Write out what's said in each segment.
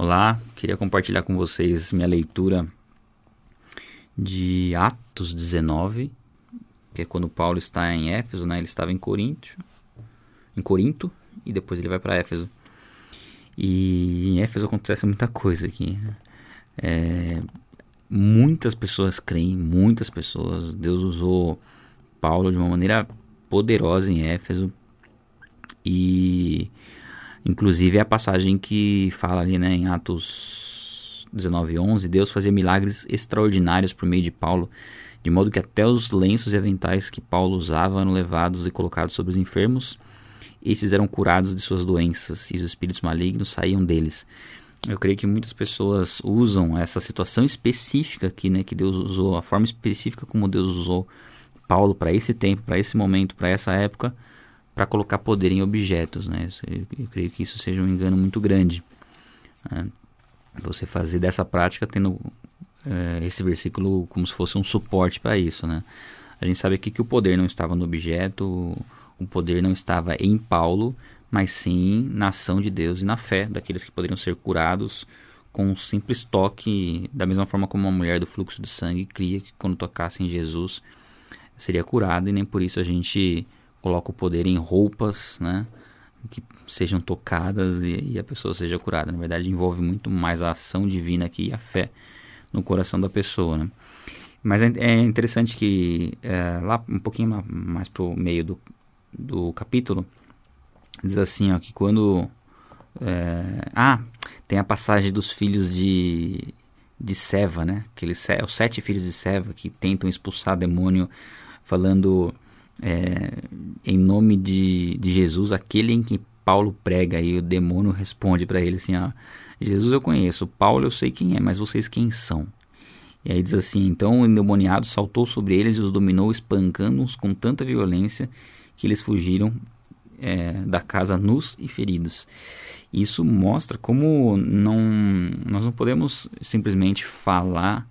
Olá, queria compartilhar com vocês minha leitura de Atos 19, que é quando Paulo está em Éfeso, né? Ele estava em Corinto, em Corinto e depois ele vai para Éfeso. E em Éfeso acontece muita coisa aqui. Né? É, muitas pessoas creem, muitas pessoas. Deus usou Paulo de uma maneira poderosa em Éfeso e Inclusive é a passagem que fala ali né, em Atos 19:11, Deus fazia milagres extraordinários por meio de Paulo, de modo que até os lenços e aventais que Paulo usava eram levados e colocados sobre os enfermos, esses eram curados de suas doenças, e os espíritos malignos saíam deles. Eu creio que muitas pessoas usam essa situação específica aqui, né, que Deus usou, a forma específica como Deus usou Paulo para esse tempo, para esse momento, para essa época, para colocar poder em objetos. Né? Eu, eu, creio que isso seja um engano muito grande. Né? Você fazer dessa prática tendo é, esse versículo como se fosse um suporte para isso. Né? A gente sabe aqui que o poder não estava no objeto, o poder não estava em Paulo, mas sim na ação de Deus e na fé daqueles que poderiam ser curados com um simples toque, da mesma forma como uma mulher do fluxo de sangue cria que quando tocasse em Jesus seria curada, e nem por isso a gente coloca o poder em roupas, né? Que sejam tocadas e, e, a pessoa seja curada. Na verdade, envolve muito mais a ação divina aqui e a fé no coração da pessoa, né? Mas é, é interessante que é, lá um pouquinho mais pro meio do, do capítulo diz assim, ó, que quando é, ah tem a passagem dos filhos de de Seva, né? Aqueles os sete filhos de Seva que tentam expulsar demônio, falando é, em nome de, de Jesus, aquele em que Paulo prega, e o demônio responde para ele assim: ó, Jesus eu conheço, Paulo eu sei quem é, mas vocês quem são? E aí diz assim: Então o endemoniado saltou sobre eles e os dominou, espancando-os com tanta violência que eles fugiram é, da casa nus e feridos. Isso mostra como não, nós não podemos simplesmente falar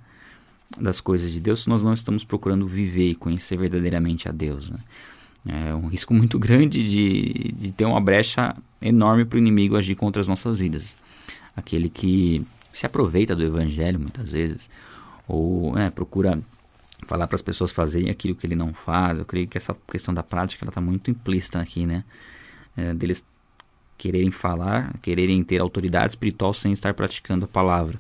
das coisas de Deus se nós não estamos procurando viver e conhecer verdadeiramente a Deus. Né? É um risco muito grande de, de ter uma brecha enorme para o inimigo agir contra as nossas vidas. Aquele que se aproveita do evangelho muitas vezes, ou é, procura falar para as pessoas fazerem aquilo que ele não faz. Eu creio que essa questão da prática está muito implícita aqui, né? É, deles quererem falar, quererem ter autoridade espiritual sem estar praticando a palavra.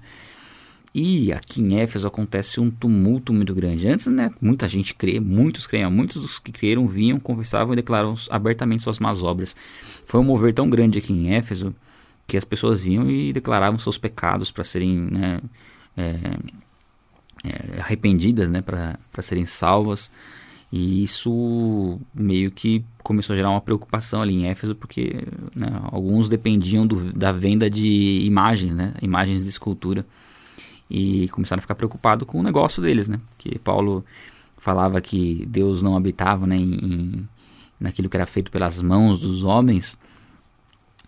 E aqui em Éfeso acontece um tumulto muito grande. Antes, né, muita gente crê, muitos creiam, muitos dos que creram vinham, conversavam e declaravam abertamente suas más obras. Foi um mover tão grande aqui em Éfeso que as pessoas vinham e declaravam seus pecados para serem né, é, é, arrependidas, né, para serem salvas. E isso meio que começou a gerar uma preocupação ali em Éfeso, porque né, alguns dependiam do, da venda de imagens, né, imagens de escultura e começaram a ficar preocupados com o negócio deles, né? Que Paulo falava que Deus não habitava né, em, naquilo que era feito pelas mãos dos homens.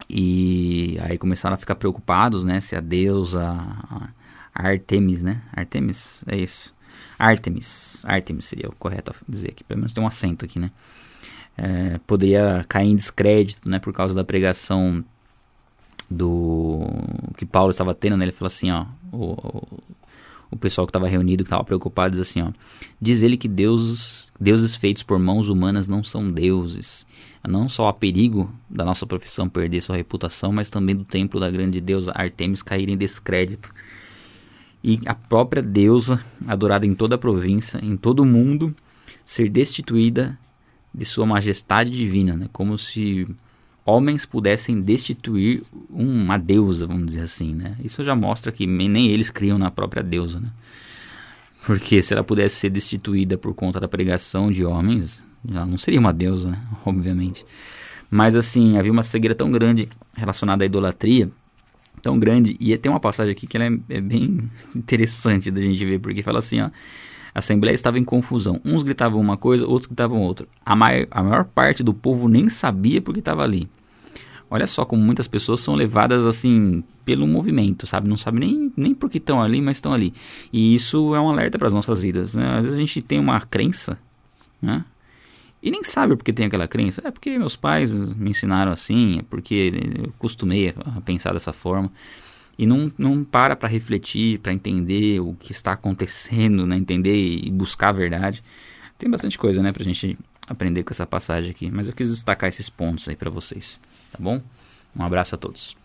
E aí começaram a ficar preocupados, né? Se a deusa a Artemis, né? Artemis, é isso. Artemis, Artemis seria o correto dizer aqui, pelo menos tem um acento aqui, né? É, poderia cair em descrédito, né? Por causa da pregação do que Paulo estava tendo, né? Ele falou assim, ó, o, o pessoal que estava reunido, que estava preocupado, diz assim, ó, diz ele que deuses, deuses feitos por mãos humanas não são deuses. Não só há perigo da nossa profissão perder sua reputação, mas também do templo da grande deusa Artemis cair em descrédito. E a própria deusa, adorada em toda a província, em todo o mundo, ser destituída de sua majestade divina, né? como se homens pudessem destituir uma deusa, vamos dizer assim, né? Isso já mostra que nem eles criam na própria deusa, né? Porque se ela pudesse ser destituída por conta da pregação de homens, ela não seria uma deusa, né? obviamente. Mas assim, havia uma cegueira tão grande relacionada à idolatria, tão grande, e tem uma passagem aqui que ela é, é bem interessante da gente ver, porque fala assim, ó, a assembleia estava em confusão. Uns gritavam uma coisa, outros gritavam outra. A, maior, a maior parte do povo nem sabia porque estava ali. Olha só como muitas pessoas são levadas assim pelo movimento, sabe? Não sabe nem, nem por que estão ali, mas estão ali. E isso é um alerta para as nossas vidas, né? Às vezes a gente tem uma crença, né? E nem sabe por que tem aquela crença. É porque meus pais me ensinaram assim, é porque eu costumei a pensar dessa forma. e não, não para para refletir, para entender o que está acontecendo, né? entender e buscar a verdade. Tem bastante coisa, né, pra gente aprender com essa passagem aqui, mas eu quis destacar esses pontos aí para vocês, tá bom? Um abraço a todos.